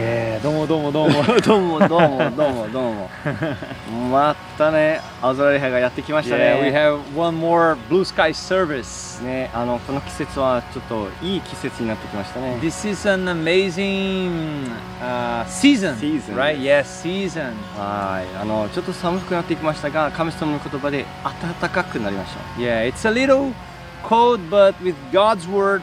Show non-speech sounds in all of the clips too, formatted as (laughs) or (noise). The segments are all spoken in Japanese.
えー、どうもどうもどうもどうもどうもどうもどうもまたね青空礼拝がやってきました Yeah, we ね have one more blue sky service. ねあのこの季節はちょっといい季節になってきましたね This is an amazing uh, season, Season, right? Yes, season. はいあのちょっと寒くなってきましたが神様の言葉で暖かくなりました Yeah, it's a little cold, but with God's word,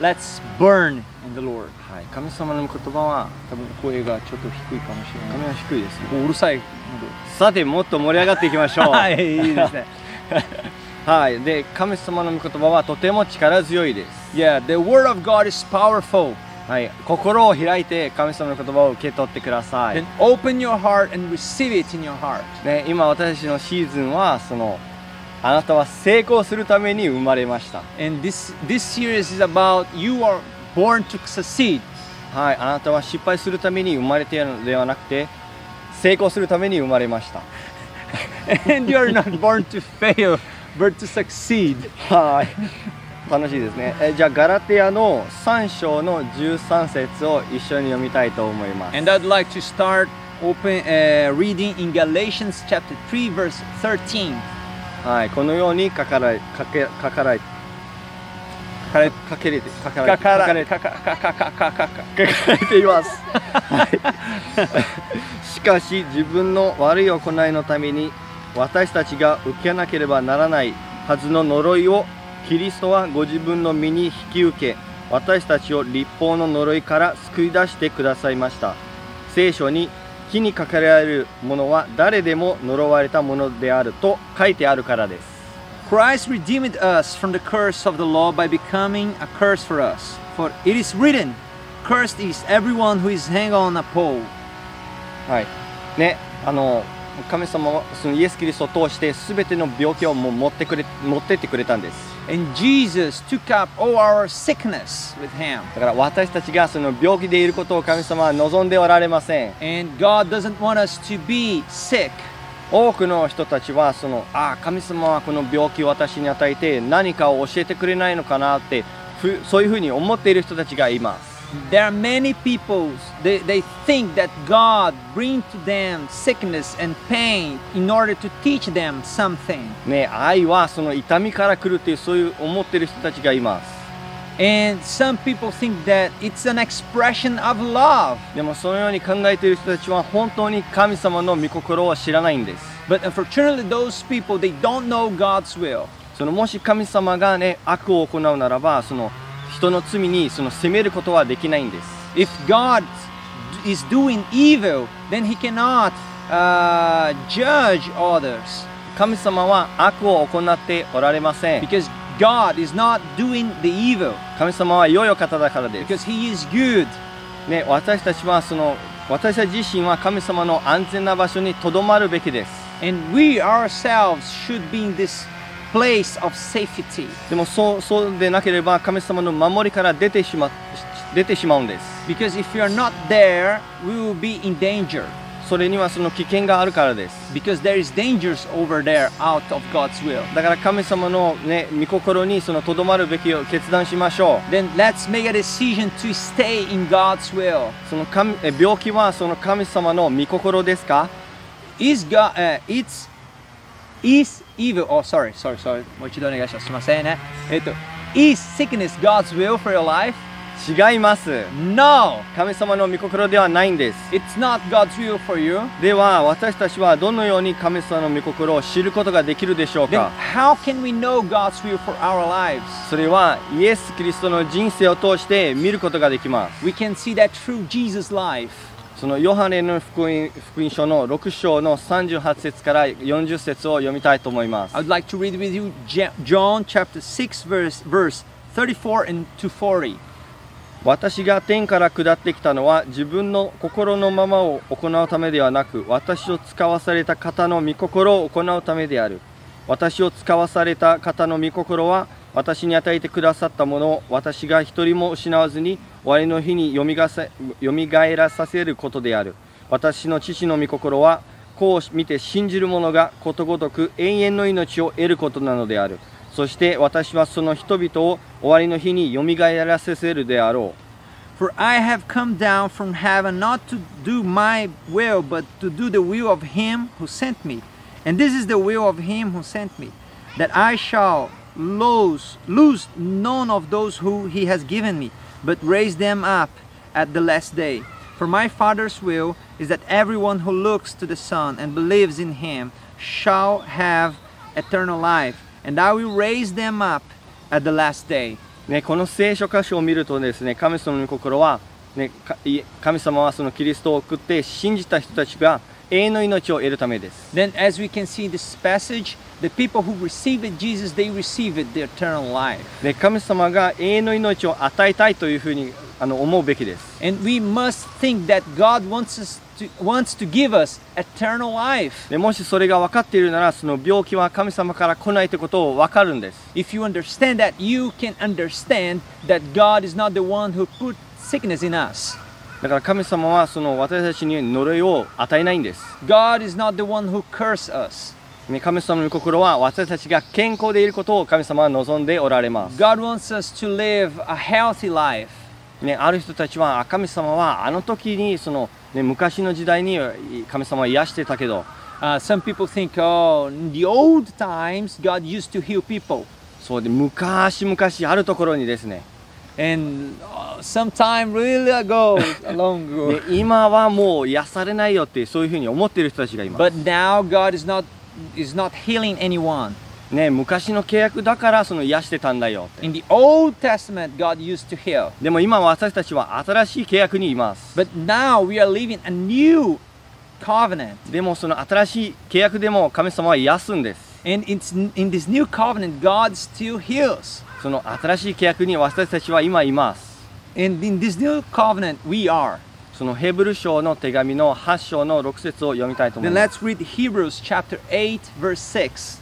let's burn in the Lord. はい神様の言葉は多分声がちょっと低いかもしれない。神は低いですううるさい。さてもっと盛り上がっていきましょう (laughs) はい、いいですね。(laughs) はいで神様の御言葉はとても力強いです Yeah, the word of God is powerful. はい心を開いて神様の言葉を受け取ってください Then open your heart and receive it in your heart. ね、今私のシーズンはそのあなたは成功するために生まれました。はい、あなたは失敗するために生まれているのではなくて成功するために生まれました。はい、楽しいですね。えじゃあガラテヤの3章の13節を一緒に読みたいと思います。And I'd like to start open,、uh, reading in Galatians chapter 3, verse 13. はいこのように書かれ書け書かれ書かれ書けれて書かれかれかかかかか。かかれています、はい、(laughs) しかし自分の悪い行いのために私たちが受けなければならないはずの呪いをキリストはご自分の身に引き受け私たちを立法の呪いから救い出してくださいました。聖書に木にかけられるものは誰でも呪われたものであると書いてあるからです Christ redeemed us from the curse of the law by becoming a curse for us. For it is written, Cursed is everyone who is hanged on a pole. はいねあの神様はそのイエス・キリストを通して全ての病気をもう持ってくれ持ってってくれたんです And Jesus took up all our sickness with him. だから私たちがその病気でいることを神様は望んでおられません And God doesn't want us to be sick. 多くの人たちはそのああ神様はこの病気を私に与えて何かを教えてくれないのかなってふそういうふうに思っている人たちがいます There are many people, they, they think that God brings to them sickness and pain in order to teach them something. ね愛はその痛みから来るっていうそういう思っている人たちがいます And some people think that it's an expression of love. でもそのように考えている人たちは本当に神様の御心を知らないんです But unfortunately, those people, they don't know God's will. そのもし神様がね悪を行うならばその 人の罪にその責めることはできないんです If God is doing evil, then He cannot uh, judge others 神様は悪を行っておられません because God is not doing the evil 神様は良いお方だからです because He is good. ね私たちはその私たち自身は神様の安全な場所にとどまるべきです And we ourselves should be in this place of safety でもそうそうでなければ神様の守りから出てしま出てしまうんです because if we are not there, we will be in danger それにはその危険があるからです because there is dangers over there out of God's will. だから神様のね御心にそのとどまるべきを決断しましょう Then let's make a decision to stay in God's will. その神え病気はその神様の御心ですか Is God, uh, it's, is evil, oh sorry, sorry, sorry, もう一度お願いします。すいませんね。えっと、is sickness God's will for your life? 違います No! 神様の御心ではないんです It's not God's will for you. では私たちはどのように神様の御心を知ることができるでしょう Then か how can we know God's will for our lives? それはイエス・キリストの人生を通して見ることができます We can see that through Jesus' life. そのヨハネの福音福音書の6章の38節から40節を読みたいと思います I would like to read with you John chapter 6 verse, verse 34 and to 40. 私が天から下ってきたのは自分の心のままを行うためではなく私を使わされた方の御心を行うためである私を使わされた方の御心は私に与えてくださったものを私が一人も失わずに終わりの日によみがせよみがえらさせることである私の父の御心はこう見て信じる者がことごとく永遠の命を得ることなのであるそして私はその人々を終わりの日によみがえらせるであろう For I have come down from heaven not to do my will, but to do the will of him who sent me. And this is the will of him who sent me, that I shall lose, lose none of those who he has given me, but raise them up at the last day. For my Father's will is that everyone who looks to the Son and believes in him shall have eternal life, and I will raise them up at the last day. ね、この聖書箇所を見るとですね神様の御心は、ね、かい神様はそのキリストを送って信じた人たちが 永遠の命を得るためです。 Then, as we can see in this passage, the people who received Jesus, they received the eternal life. で神様が永遠の命を与えたいというふうにあの思うべきです。 And we must think that God wants us to wants to give us eternal life. でもしそれが分かっているならその病気は神様から来ないということを分かるんです。 If you understand that, you can understand that God is not the one who put sickness in us. だから神様はその私たちに呪いを与えないんです。God is not the one who curse us. ね神様の御心は私たちが健康でいることを神様は望んでおられます。God wants us to live a healthy life. ね、ある人たちはあ神様はあの時にその、ね、昔の時代に神様は癒してたけど Uh, some people think, oh, in the old times, God used to heal people. そうで昔々あるところにですね And uh, some time really ago, long ago. ね今はもう癒されないよってそういうふうに思っている人たちがいます、But now God is not is not healing anyone. ね、昔の契約だからその癒してたんだよ In the Old Testament, God used to heal. でも今私たちは新しい契約にいます But now we are living a new covenant. でもその新しい契約でも神様は癒すんです And it's, in this new covenant, God still heals. その新しい契約に私たちは今います And in this new covenant, we are. そのヘブル書の手紙の8章の6節を読みたいと思います let's read Hebrews chapter 8, verse 6.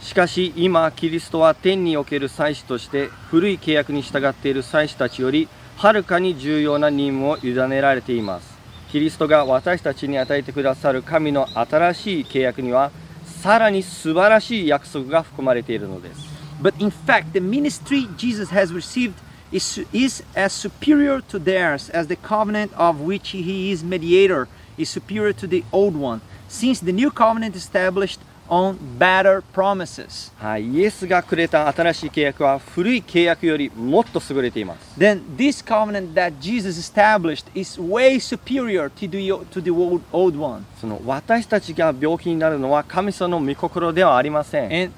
しかし今キリストは天における祭司として古い契約に従っている祭司たちよりはるかに重要な任務を委ねられていますキリストが私たちに与えてくださる神の新しい契約にはさらに素晴らしい約束が含まれているのです But in fact, the ministry Jesus has received is, is as superior to theirs as the covenant of which he is mediator is superior to the old one, since the new covenant established on better promises. はい、イエスがくれた新しい契約は古い契約よりもっと優れています Then this covenant that Jesus established is way superior to the, to the old, old one. その私たちが病気になるのは神様の御心ではありません And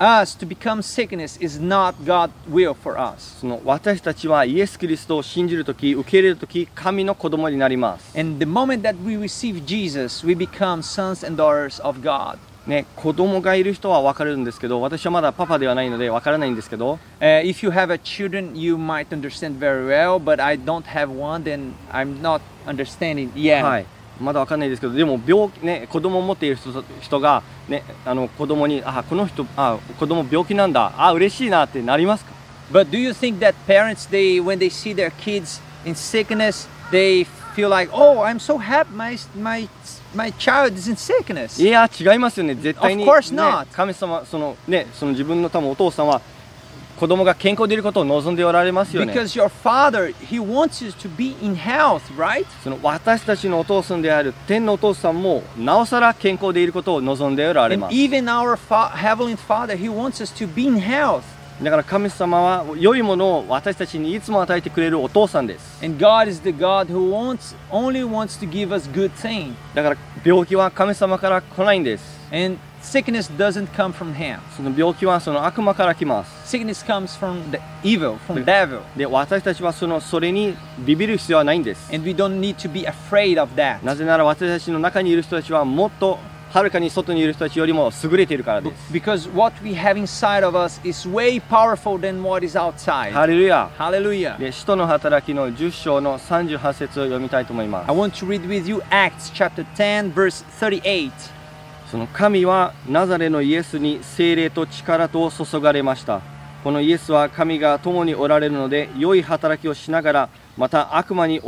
us to become sickness is not God's will for us. その私たちはイエス・キリストを信じるとき受け入れるとき神の子供になります And the moment that we receive Jesus, we become sons and daughters of God. ね、子供がいる人は分かるんですけど私はまだパパではないので分からないんですけど Uh, if you have a children, you might understand very well, but I don't have one, then I'm not understanding yet. はい、 まだ分かんないですけどでも病気、ね、子供を持っている人人が、ね、あの子供にあこの人あ子供病気なんだあ嬉しいなってなりますか But do you think that parents, they when they see their kids in sickness, they feel like, oh, I'm so happy my my my child is in sickness. いや違いますよね絶対に、Of course ね.神様その,、ね、その自分の多分お父さんは子供が健康でいることを望んでおられますよ。私たちのお父さんである天のお父さんもなおさら健康でいることを望んでおられます。だから神様は良いものを私たちにいつも与えてくれるお父さんです。だから病気は神様から来ないんです。sickness doesn't come from him. その病気はその悪魔から来ます Sickness comes from the evil, from devil. で私たちはそのそれにビビる必要はないんです And we don't need to be afraid of that. なぜなら私たちの中にいる人たちはもっとはるかに外にいる人たちよりも優れているからです Because what we have inside of us is way powerful than what is outside. ハレルヤ Hallelujah. で使徒の働きの10章の38節を読みたいと思います I want to read with you Acts chapter 10, verse 38. その神はナザレのイエスに精霊と力と注がれましたこのイエスは神が共におられるので良い働きをしながらまた悪魔に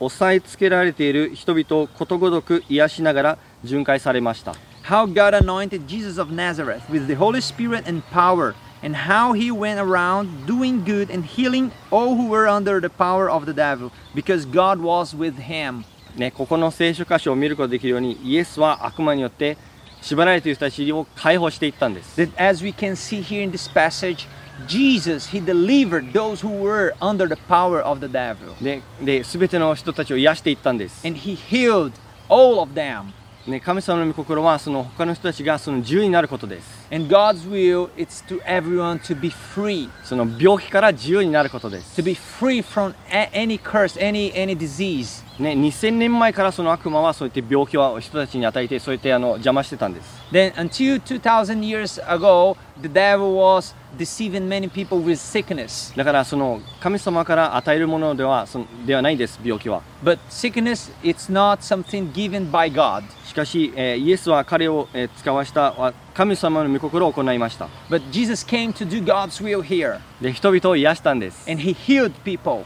押さえつけられている人々をことごとく癒しながら巡回されました How God anointed Jesus of Nazareth with the Holy Spirit and power, and how he went around doing good and healing all who were under the power of the devil, because God was with him. ね、ここの聖書箇所を見ることができるようにイエスは悪魔によって縛られている人たちを解放していったんです That as we can see here in this passage, Jesus he delivered those who were under the power of the devil, でで全ての人たちを癒していったんです、and he healed all of them. ね、神様の御心はその他の人たちがその自由になることです And God's will is to everyone to be free, その病気から自由になることです、 to be free from a- any curse, any any disease. ね、2000年前からその悪魔はそうやって病気を人たちに与えてそうやってあの邪魔してたんです Then until 2000 years ago, the devil was deceiving many people with sickness. だからその神様から与えるものではそのではないです病気は But sickness it's not something given by God. しかし、えーイエスは彼を、えー使わしたは 神様の御心を行いました But Jesus came to do God's will here, で人々を癒したんです and he healed people.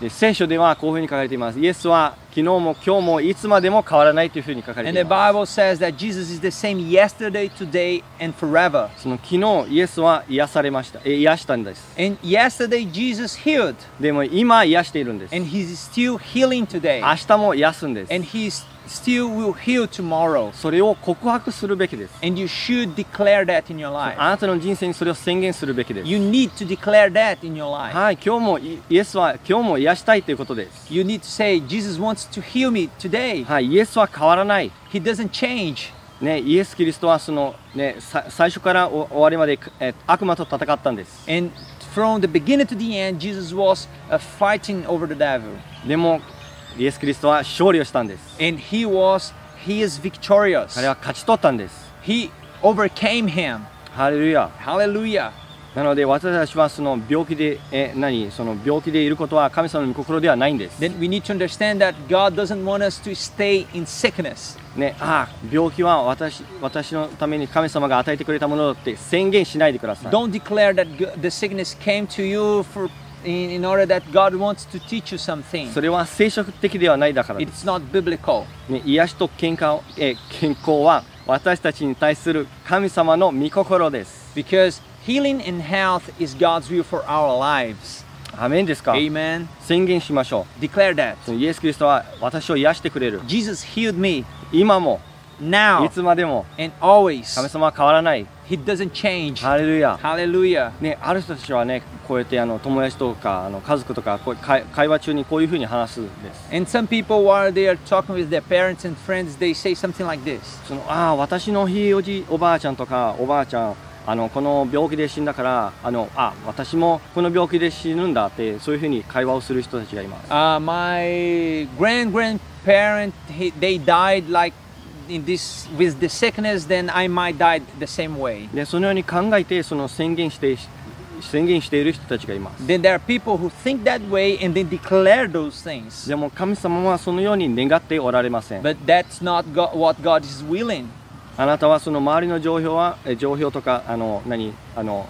で聖書ではこういうふうに書かれていますイエスは昨日も今日もいつまでも変わらないというふうに書かれてい the ま Bible says that Jesus is the same yesterday, today, and forever. すその昨日イエスは癒されましたえ癒したんです And yesterday Jesus healed, でも今癒しているんです and he's still healing today, 明日も癒すんです still will heal tomorrow. それを告白するべきです And you should declare that in your あ life. なたの人生にそれを宣言するべきです You need to declare that in your life. はい今日もイイエスは今日も癒したいということです You need to say, Jesus wants to heal me today. はいイエスは変わらない He doesn't change. ね、イエス・キリストはその、ね、さ最初からお終わりまで、え悪魔と戦ったんです。 And from the beginning to the end, Jesus was uh, fighting over the devil. でも、 イエス・キリストは勝利をしたんです。And he was, he is victorious. 彼は勝ち取ったんです。He overcame him. ハレルヤ。Hallelujah. なので私たちはその病気で、え何その病気でいることは神様の御心ではないんです。Then we need to understand that God doesn't want us to stay in sickness. ね、ああ、病気は私私のために神様が与えてくれたものだって宣言しないでください。Don't declare that the sickness came to you for in, order that God wants to teach you something. それは聖書的ではないだからです。It's not biblical. ね、癒しと健康,、え健康は私たちに対する神様の御心です。Because healing and health is God's will for our lives. アメンですか Amen. 宣言しましょ Declare that. う。そのイエス・キリストは私を癒してくれる。Jesus healed me 今も、い now つまでも、and always. 神様は変わらない。He doesn't change. ハレルヤ。Hallelujah. ね、ある人たちはね、こうやってあの友達とかあの家族とかこう会会話中にこういうふうに話すんです。And some people, while they are talking with their parents and friends, they say something like this そのああ、私のひいおじ、おばあちゃんとかおばあちゃん、あのこの病気で死んだから、あのあ私もこの病気で死ぬんだって、そういうふうに会話をする人たちがいます。uh, My grand grandparent, he, they died like in this with the sickness, then I might die the same way. で、そのように考えて、その宣言して、宣言している人たちがいます。 Then there are people who think that way and then declare those things. でも神様はそのように願っておられません。 But that's not go- what God is willing. あなたはその周りの情報はえ情報とかあの何あの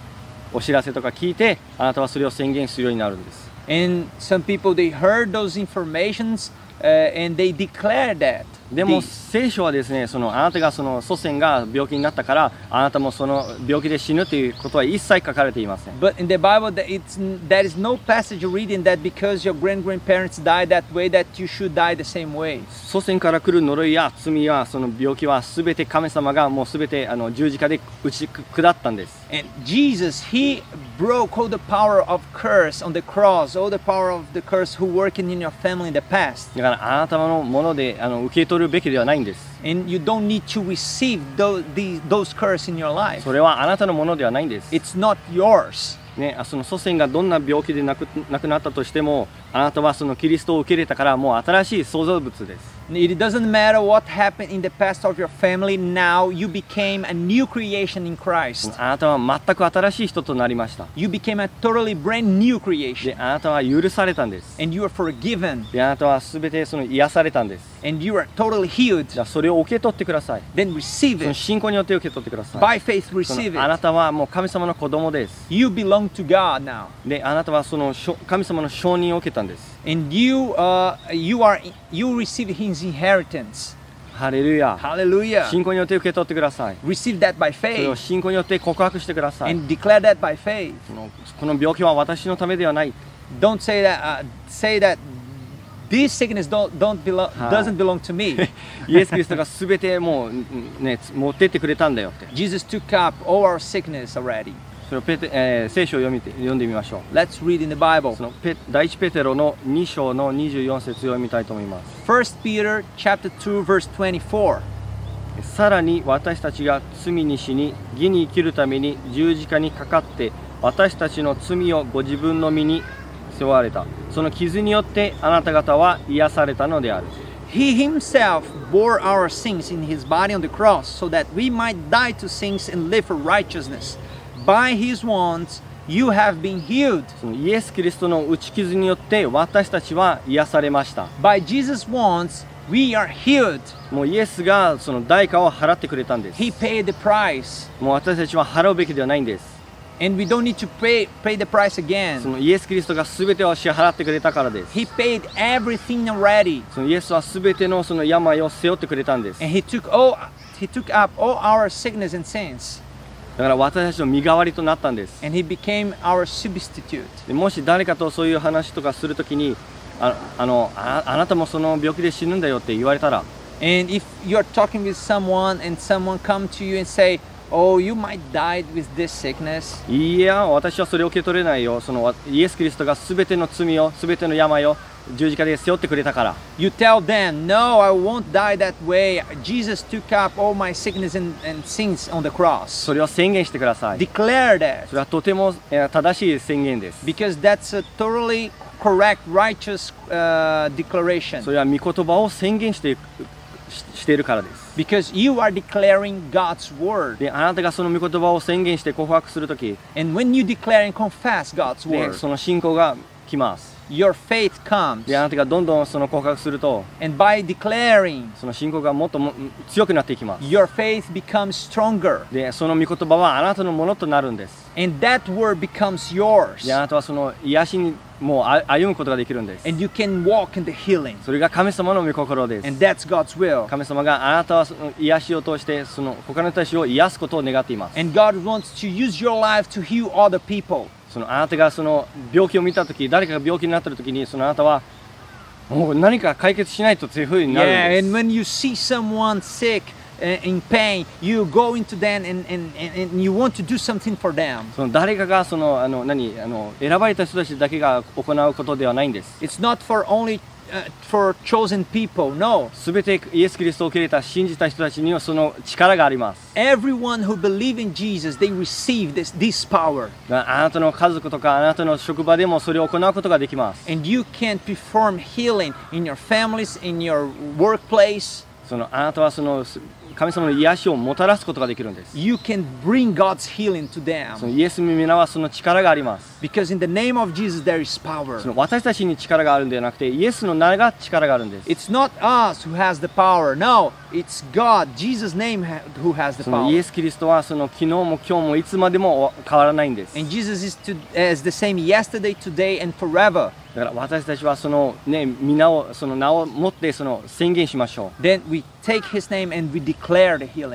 お知らせとか聞いてあなたはそれを宣言するようになるんです And some people they heard those informations uh, and they declare that. でも聖書はですねそのあなたがその祖先が病気になったからあなたもその病気で死ぬということは一切書かれていません But in the Bible, it's there is no passage reading that because your grand grandparents died that way that you should die the same way. 祖先から来る呪いや罪やその病気は全て神様がもう全てあの十字架で打ち下ったんです And Jesus, He broke all the power of curse on the cross, all the power of the curse who working in your family in the past. だからあなたのものであの受け取るべきではないんです And you don't need to receive those, these, those curse in your life. それはあなたのものではないんです It's not yours. ね、あその祖先がどんな病気で亡く亡くなったとしてもあなたはそのキリストを受け入れたからもう新しい創造物です It doesn't matter what happened in the past of your family, now you became a new creation in Christ. あなたは全く新しい人となりました You became a totally brand new で creation. あなたは許されたんです And you are forgiven. であなたは全てその癒されたんです And you are totally healed. じゃあそれを受け取ってください Then receive その it. 信仰によって受け取ってください By faith, そ receive のあな it. たはもう神様の子供です You belong to God now. であなたはその神様の承認を受けたんです And you, uh, you are, you receive His inheritance. ハレルヤ Hallelujah. 信仰によって受け取ってください Receive that by それを faith 信仰によって告白してください and declare that by faith. そのこの病気は私のためではない Don't say that. Uh, say that this sickness don't don't belong Ah. doesn't belong to me. (laughs) イエス・キリストが全てもううんねつ持ってってくれたんだよって Jesus took up all our sickness already. それをペテ、えー聖書を読みて読んでみましょう Let's read in the Bible. そのペ第一ペテロの2章の24節を読みたいと思います First Peter chapter 2 verse 24. さらに私たちが罪に死に義に生きるために十字架にかかって私たちの罪をご自分の身に背負われたその傷によってあなた方は癒されたのである He himself bore our sins in his body on the cross so that we might die to sins and live for righteousness. By his wounds you have been healed. そのイエス・キリストの打ち傷によって私たちは癒されました By Jesus' wounds we are healed. もうイエスがその代価を払ってくれたんです He paid the price. もう私たちは払うべきではないんです And we don't need to pay pay the price そ again. のイエス・キリストが全てを支払ってくれたからです He paid everything already. そのイエスは全てのその病を背負ってくれたんです And he took all he took up all our sickness and sins. だから私たちの身代わりとなったんです And he became our substitute. でもし誰かとそういう話とかするときにああのああなたもその病気で死ぬんだよって言われたら And if you're talking with someone and someone come to you and say, "Oh, you might die with this sickness," いや私はそれを受け取れないよそのわイエス・キリストが全ての罪を全ての病を十字架で背負ってくれたから you tell them, "No, I won't die that way. Jesus took up all my sickness and, and sins on the cross." それを宣言してください Declare that それはとてもえー正しい宣言です because that's a totally correct, righteous uh, declaration. それは御言葉を宣言していくししているからです Because you are declaring God's word. であなたがその御言葉を宣言して告白するとき And when you declare and confess God's で word, その信仰が来ます your faith comes. であなたがどんどんその告白すると And by declaring, その信仰がもっとも強くなっていきます your faith becomes stronger. でその御言葉はあなたのものとなるんです And that word becomes yours. であなたはその癒しにもうあ歩むことができるんです And you can walk in the healing. それが神様の御心です And that's God's will. 神様があなたはその癒しを通してその他の人たちを癒すことを願っています And God wants to use your life to heal other people. そのあなたがその病気を見たとき誰かが病気になっているときにそのあなたはもう何か解決しないとというふうにな Yeah, るん and です when you see someone sick, uh, in pain, you go into them and, and, and, and you want to do something for them. その誰かがそのあの何あの選ばれた人たちだけが行うことではないんです It's not for only uh, for chosen people. No, すべてイエス・キリストを受け入れた信じた人たちにはその力があります everyone who believe in Jesus, they receive this this power, あなたの家族とかあなたの職場でもそれを行うことができます and you can perform healing in your families, in your workplace. そのあなたはそのす 神様の癒しをもたらすことができるんです You can bring God's healing to その them イエスの皆はその力があります because in the name of Jesus there is power. その私たちに力があるんではなくてイエスの名が力があるんです It's not us who has the power. No, it's God, Jesus' name who has the そのイエ power. ス・キリストはその昨日も今日もいつまでも変わらないんです And Jesus is to, as the same yesterday, today, and forever. だから私たちはそのね皆をその名を持ってその宣言しましょ Then we take His name and we declare.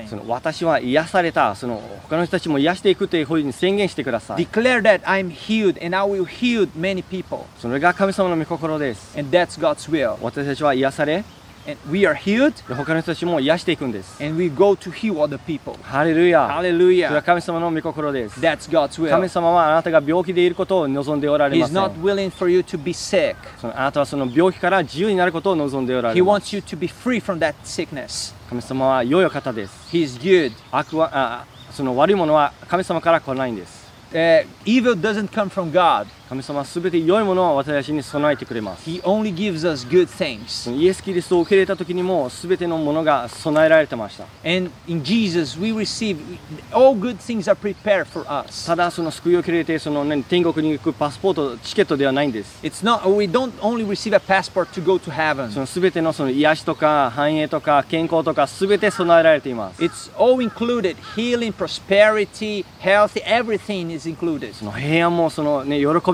その私は癒されたその他の人たちも癒していくというふうに宣言してください Declare that I'm healed and I will heal many people. それが神様の御心です And that's God's will. 私たちは癒され And we are healed で他の人たちも癒していくんです and we go to heal other people. ハレルヤそれは Hallelujah. 神様の御心です That's God's 神 will. 様はあなたが病気でいることを望んでおられま He's せん not willing for you to be sick. そのあなたはその病気から自由になることを望んでおら He れます wants you to be free from that sickness. 神様は良いお方です He is good. 悪はあその悪いものは神様から来ないんです Uh, evil doesn't come from God. 神様すべて良いものを私に備えてくれます。イエス・キリストを受け入れた時にもすべてのものが備えられてました。ただその救いを受れてその、天国に行くパスポート、チケットではないんです。すべての,その癒しとか繁栄とか健康とかすべて備えられています。その平安もその、ね、喜び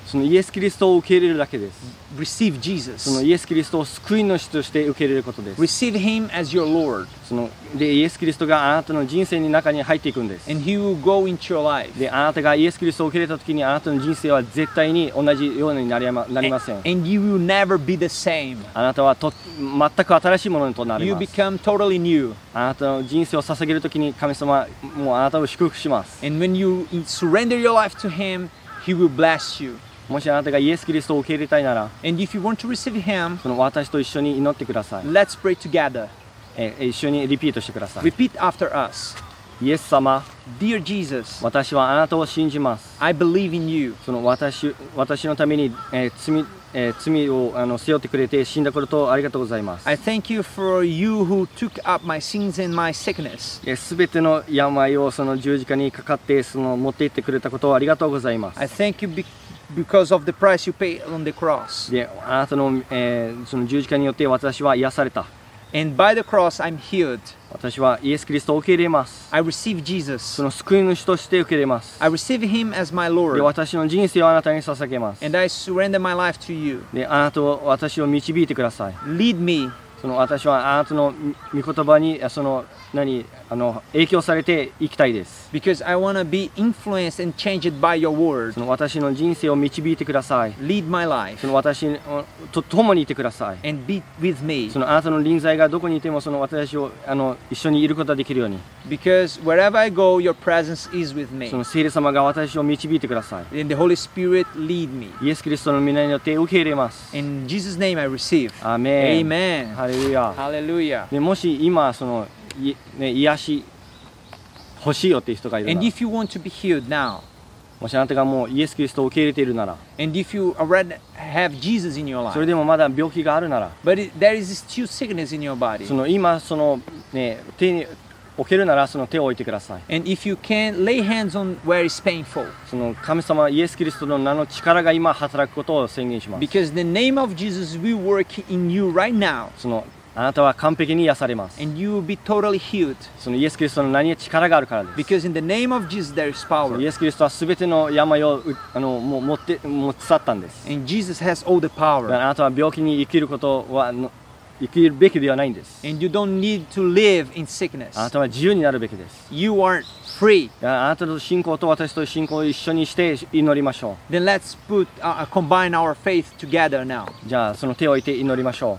そのイエス・キリストを受け入れるだけです receive その Jesus. イエス・キリストを救い主として受け入れることです Receive Him as your Lord, そのでイエス・キリストがあなたの人生の中に入っていくんです and He will go into your life. であなたがイエス・キリストを受け入れた時にあなたの人生は絶対に同じようになりまなりません And you will never be the same. あなたはと全く新しいものとなり You ます become totally new. あなたの人生を捧げる時に神様はもうあなたを祝福します And when you surrender your life to Him, He will bless you. もしあなたがイエス・キリストを受け入れたいなら And if you want to receive Him, その私と一緒に祈ってください let's pray together. え一緒にリピートしてください Repeat after us. イエス様 Dear Jesus, 私はあなたを信じます I believe in you. その私私のために、えー罪えー罪をあの背負ってくれて死んだことをありがとうございます I thank you for you who took up my sins and my sickness. すべての病をその十字架にかかってその持って行ってくれたことをありがとうございます I thank you because of the price you paid on the cross. であなたの,、えーその十字架によって私は癒された And by the cross, I'm healed. 私はイエス・キリストを受け入れます I receive Jesus. その救い主として受け入れます I receive him as my で Lord. 私の人生をあなたに捧げます And I surrender my life to you. であなたを私を導いてください Lead me その私はあなたの御言葉にその何あの影響されていきたいです because I want to be influenced and changed by your word. その私の人生を導いてください Lead my life その私と共にいてください and be with me そのあなたの臨在がどこにいてもその私をあの一緒にいることができるように because wherever I go, your presence is with me. その聖霊様が私を導いてください And the Holy Spirit lead me. イエス・キリストの皆によって受け入れます In Jesus' name I receive. アーメン Amen. ハレルヤ Hallelujah. でもし今そのい、ね、癒し欲しいよっていう人がいる And なら if you want to be healed now, もしあなたがもうイエス・キリストを受け入れているなら and if you already have Jesus in your それ life, でもまだ病気があるなら but there is still sickness in your body, その今そのね手に置けるならその手を置いてください and if you can lay hands on where it's painful, その神様イエス・キリストの名の力が今働くことを宣言します because the name of Jesus will work in you right now, そのあなたは完璧に癒されます and you will be totally healed. そのイエス・キリストの名に力があるからです Because in the name of Jesus there is イ power, エス・キリストはすべての病をうあのもう持って持ち去ったんです。and Jesus has all the だからあ power, なたは病気に生きることはの生きるべきではないんです。 and you don't need to live in あな sickness. たは自由になるべきです。 You are free. だからあなたの信仰と私と信仰を一緒にして祈りましょ Then let's put uh, combine our faith together now. う。じゃあその手を置いて祈りましょ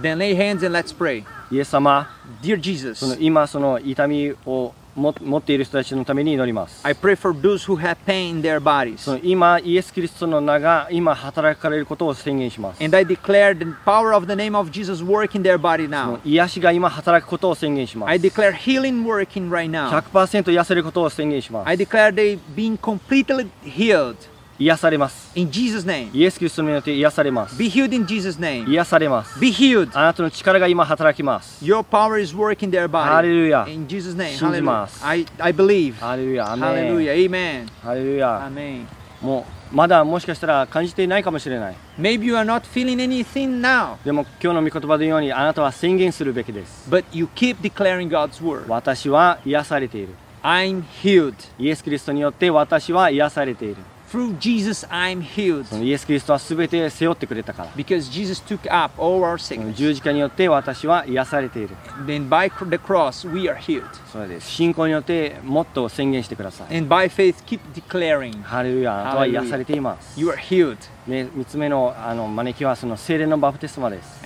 Then lay hands and let's pray. う。イエス様、 Dear その Jesus, 今その痛みをも 持っている人たちのために祈ります。I pray for those who have pain in their そ bodies. の今イエス・キリストの名が今働かれることを宣言します。And I declare the power of the name of Jesus work in their body now. 癒しが今働くことを宣言しま I す。declare healing working right now. 100%癒せることを宣言します I。declare they being completely healed 癒されます。in Jesus' name. イエス・キリストによって癒されます。Be healed in Jesus' name. 癒されます。Be healed. あなたの力が今働きます。Your power is working their ハレ.ルヤ。In Jesus' name. 信じ.ます。I, I believe. ハレルヤ。アメン Hallelujah. Amen. ハレルヤ。Amen. もう、まだもしかしたら感じていないかもしれない。Maybe you are not feeling anything now, でも今日の御言葉のようにあなたは宣言するべきです。but you keep declaring God's word. 私は癒されている。I'm healed. イエス・キリストによって私は癒されている。Through Jesus, I'm healed. そのイエス・キリストは全て背負ってくれたから。 Because Jesus took up all our その sickness. 十字架によって私は癒されている。 Then by cr- the cross, we are healed. それです。信仰によってもっと宣言してください。 And by faith, keep declaring ハレルヤ。あなたは癒されています。 you are healed. 3つ目の,あの招きはその精霊のバプテスマです。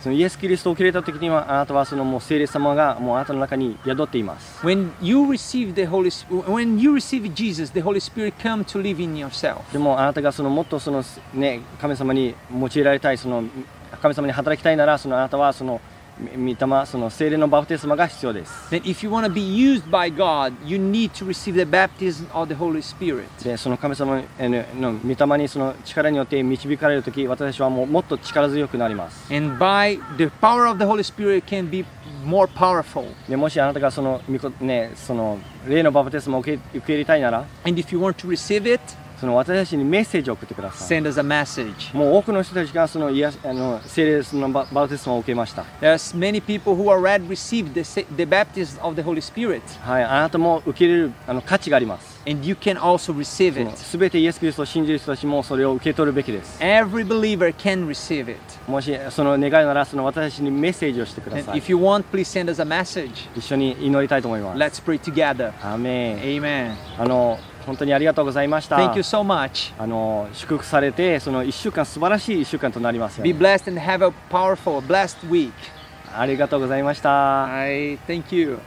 そのイエス・キリストを受れた時にはあなたはそのもう精霊様がもうあなたの中に宿っています。でもあなたがそのもっとその、ね、神様に用いられたい、その神様に働きたいならそのあなたはそ。の御霊その精霊のバプテスマが必要です Then if you want to be used by God, you need to receive the baptism of the Holy Spirit. でその神様のの御霊にその力によって導かれるとき私はもうもっと力強くなります And by the power of the Holy Spirit can be more powerful. でもしあなたがそのねその霊のバプテスマを受け受け入れたいなら And if you want to receive it, その私たちにメッセージを送ってください send us a message. もう多くの人たちがそのいやあの聖霊のババプテスマを受けました There's many people who already received the, the baptism of the Holy Spirit. はいあなたも受け入れるあの価値があります And you can also receive it. すべてイエス・キリストを信じる人たちもそれを受け取るべきです Every believer can receive it. もしその願いならその私たちにメッセージをしてくだ And さい if you want, please send us a message. 一緒に祈りたいと思います Let's pray together. アーメン Amen. あの本当にありがとうございました Thank you so much. あの祝福されてその1週間素晴らしい1週間となりますよう Be に blessed and have a powerful, blessed week. ありがとうございました I thank you.